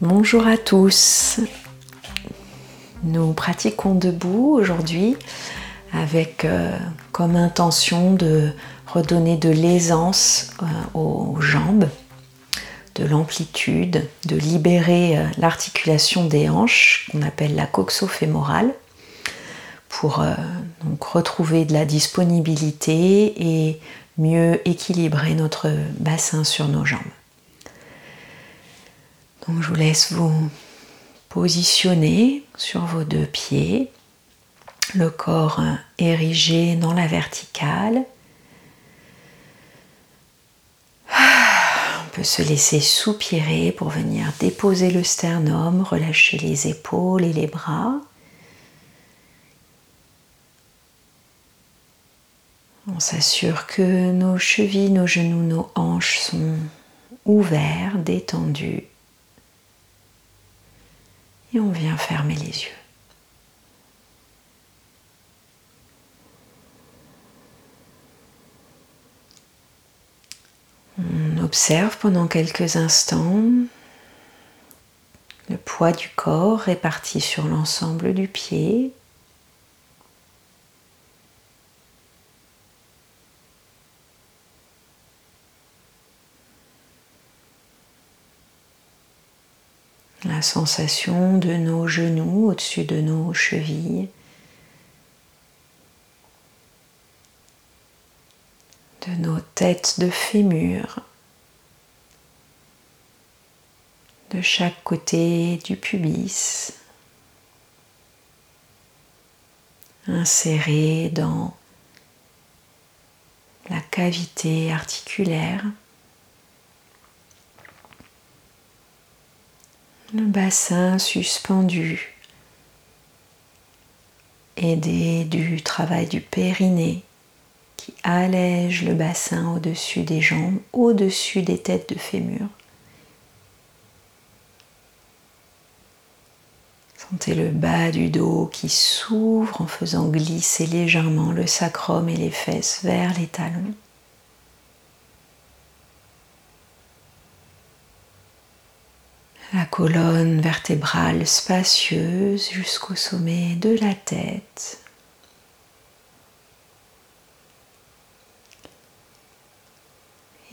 Bonjour à tous. Nous pratiquons debout aujourd'hui avec euh, comme intention de redonner de l'aisance euh, aux jambes, de l'amplitude, de libérer euh, l'articulation des hanches qu'on appelle la coxo-fémorale pour retrouver de la disponibilité et mieux équilibrer notre bassin sur nos jambes. Je vous laisse vous positionner sur vos deux pieds, le corps érigé dans la verticale. On peut se laisser soupirer pour venir déposer le sternum, relâcher les épaules et les bras. On s'assure que nos chevilles, nos genoux, nos hanches sont ouverts, détendus et on vient fermer les yeux. On observe pendant quelques instants le poids du corps réparti sur l'ensemble du pied. La sensation de nos genoux au-dessus de nos chevilles, de nos têtes de fémur, de chaque côté du pubis, inséré dans la cavité articulaire. Le bassin suspendu, aidé du travail du périnée qui allège le bassin au-dessus des jambes, au-dessus des têtes de fémur. Sentez le bas du dos qui s'ouvre en faisant glisser légèrement le sacrum et les fesses vers les talons. La colonne vertébrale spacieuse jusqu'au sommet de la tête.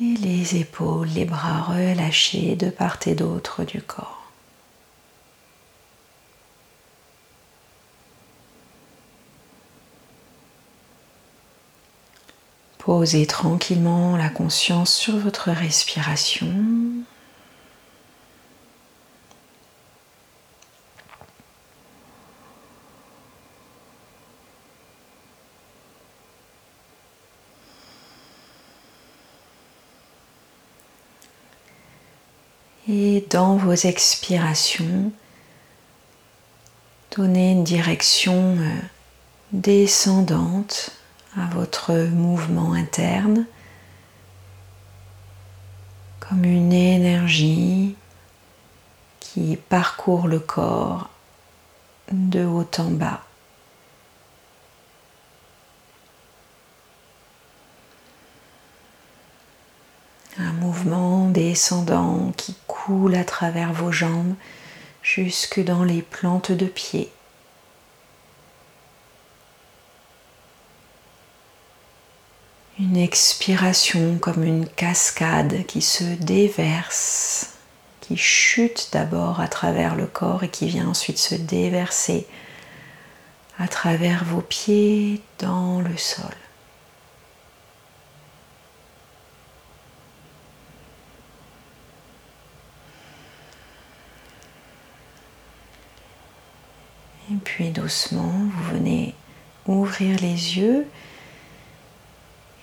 Et les épaules, les bras relâchés de part et d'autre du corps. Posez tranquillement la conscience sur votre respiration. Et dans vos expirations, donnez une direction euh, descendante à votre mouvement interne, comme une énergie qui parcourt le corps de haut en bas. Un mouvement descendant qui à travers vos jambes jusque dans les plantes de pied. Une expiration comme une cascade qui se déverse, qui chute d'abord à travers le corps et qui vient ensuite se déverser à travers vos pieds dans le sol. Et puis doucement, vous venez ouvrir les yeux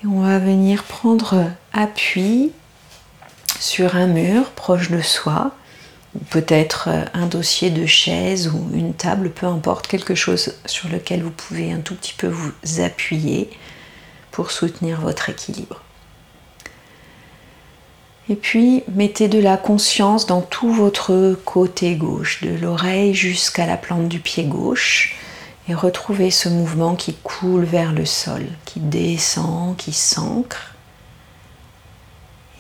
et on va venir prendre appui sur un mur proche de soi, peut-être un dossier de chaise ou une table, peu importe, quelque chose sur lequel vous pouvez un tout petit peu vous appuyer pour soutenir votre équilibre. Et puis mettez de la conscience dans tout votre côté gauche, de l'oreille jusqu'à la plante du pied gauche. Et retrouvez ce mouvement qui coule vers le sol, qui descend, qui s'ancre.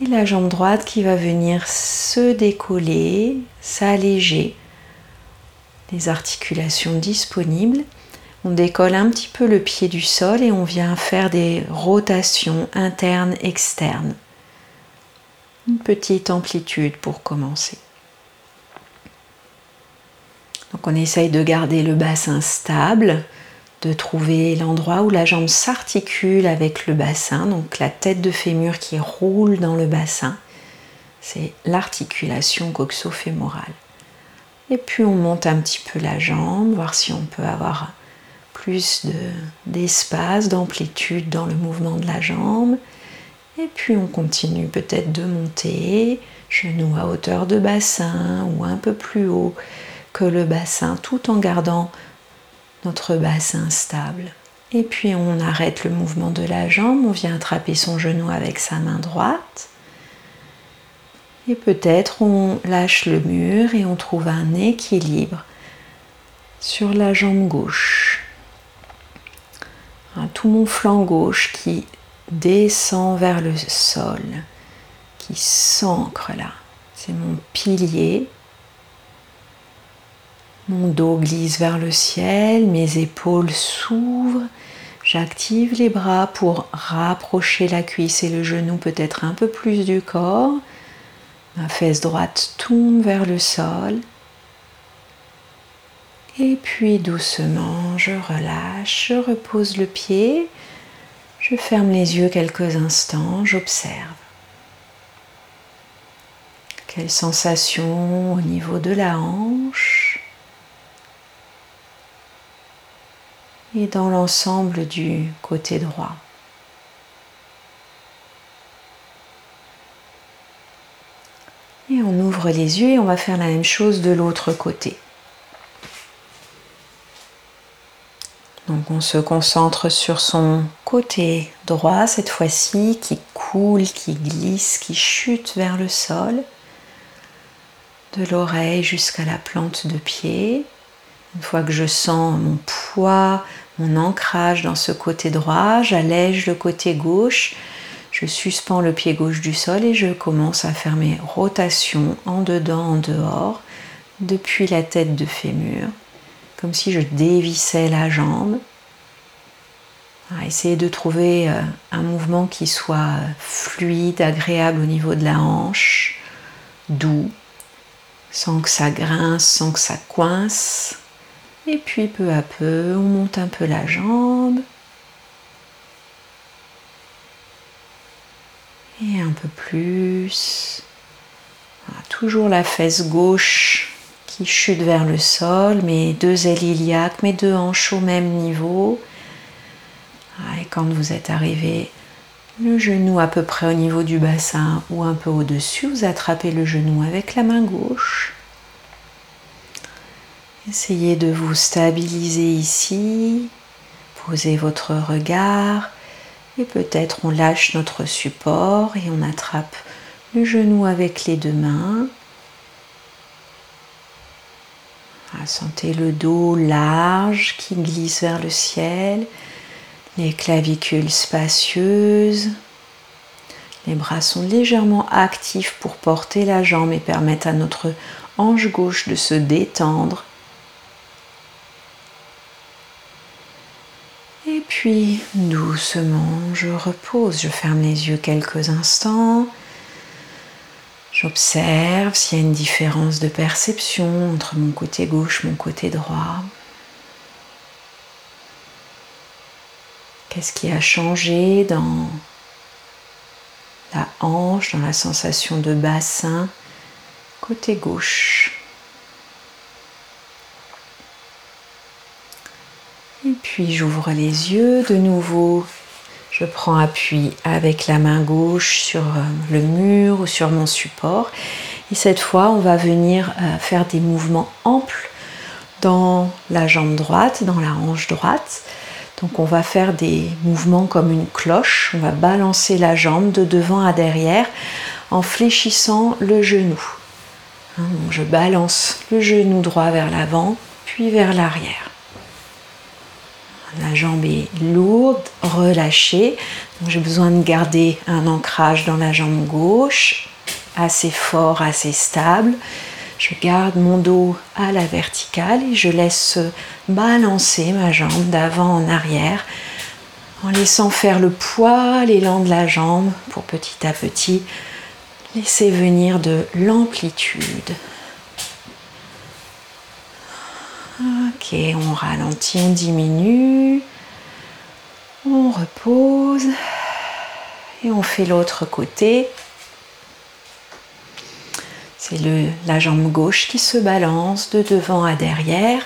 Et la jambe droite qui va venir se décoller, s'alléger. Les articulations disponibles. On décolle un petit peu le pied du sol et on vient faire des rotations internes, externes. Une petite amplitude pour commencer. Donc on essaye de garder le bassin stable, de trouver l'endroit où la jambe s'articule avec le bassin, donc la tête de fémur qui roule dans le bassin. C'est l'articulation coxo-fémorale. Et puis on monte un petit peu la jambe, voir si on peut avoir plus d'espace, d'amplitude dans le mouvement de la jambe. Puis on continue peut-être de monter, genou à hauteur de bassin ou un peu plus haut que le bassin, tout en gardant notre bassin stable. Et puis on arrête le mouvement de la jambe, on vient attraper son genou avec sa main droite. Et peut-être on lâche le mur et on trouve un équilibre sur la jambe gauche. Tout mon flanc gauche qui descend vers le sol, qui s'ancre là. C'est mon pilier. Mon dos glisse vers le ciel, mes épaules s'ouvrent. J'active les bras pour rapprocher la cuisse et le genou peut-être un peu plus du corps. Ma fesse droite tombe vers le sol. Et puis doucement, je relâche, je repose le pied, je ferme les yeux quelques instants, j'observe. Quelle sensation au niveau de la hanche et dans l'ensemble du côté droit. Et on ouvre les yeux et on va faire la même chose de l'autre côté. Donc on se concentre sur son côté droit cette fois-ci qui coule, qui glisse, qui chute vers le sol, de l'oreille jusqu'à la plante de pied. Une fois que je sens mon poids, mon ancrage dans ce côté droit, j'allège le côté gauche, je suspends le pied gauche du sol et je commence à faire mes rotations en dedans, en dehors, depuis la tête de fémur comme si je dévissais la jambe. Essayez de trouver euh, un mouvement qui soit fluide, agréable au niveau de la hanche, doux, sans que ça grince, sans que ça coince. Et puis peu à peu, on monte un peu la jambe. Et un peu plus. toujours la fesse gauche chute vers le sol, mes deux ailes iliaques, mes deux hanches au même niveau. Ah, et quand vous êtes arrivé le genou à peu près au niveau du bassin ou un peu au-dessus, vous attrapez le genou avec la main gauche. Essayez de vous stabiliser ici, posez votre regard et peut-être on lâche notre support et on attrape le genou avec les deux mains Sentez le dos large qui glisse vers le ciel, les clavicules spacieuses. Les bras sont légèrement actifs pour porter la jambe et permettre à notre hanche gauche de se détendre. Et puis doucement, je repose, je ferme les yeux quelques instants. J'observe s'il y a une différence de perception entre mon côté gauche, mon côté droit. Qu'est-ce qui a changé dans la hanche, dans la sensation de bassin? Côté gauche. Et puis j'ouvre les yeux de nouveau je prends appui avec la main gauche sur euh, le mur ou sur mon support. Et cette fois, on va venir euh, faire des mouvements amples dans la jambe droite, dans la hanche droite. Donc on va faire des mouvements comme une cloche. On va balancer la jambe de devant à derrière en fléchissant le genou. Hein, je balance le genou droit vers l'avant, puis vers l'arrière. La jambe est lourde, relâchée. J'ai besoin de garder un ancrage dans la jambe gauche, assez fort, assez stable. Je garde mon dos à la verticale et je laisse balancer ma jambe d'avant en arrière en laissant faire le poids, l'élan de la jambe pour petit à petit laisser venir de l'amplitude. On ralentit, on diminue, on repose et on fait l'autre côté. C'est la jambe gauche qui se balance de devant à derrière.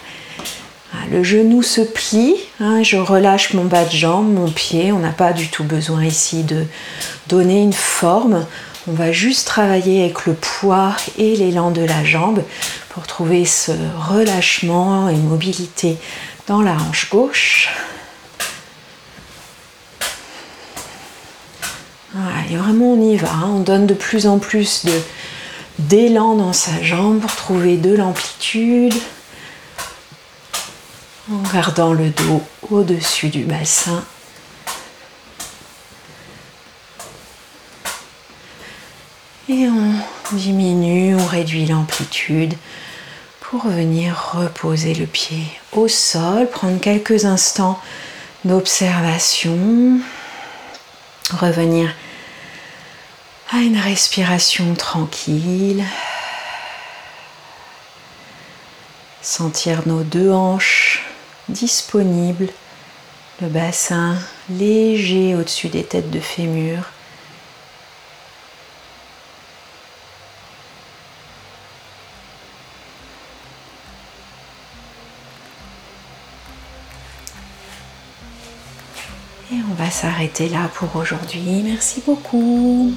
Ah, le genou se plie, hein, je relâche mon bas de jambe, mon pied. On n'a pas du tout besoin ici de donner une forme. On va juste travailler avec le poids et l'élan de la jambe pour trouver ce relâchement et mobilité dans la hanche gauche. et vraiment on y va, hein. on donne de plus en plus d'élan dans sa jambe pour trouver de l'amplitude en gardant le dos au-dessus du bassin. Et on diminue, on réduit l'amplitude pour venir reposer le pied au sol, prendre quelques instants d'observation, revenir à une respiration tranquille, sentir nos deux hanches disponibles, le bassin léger au-dessus des têtes de fémur. Et on va s'arrêter là pour aujourd'hui. Merci beaucoup.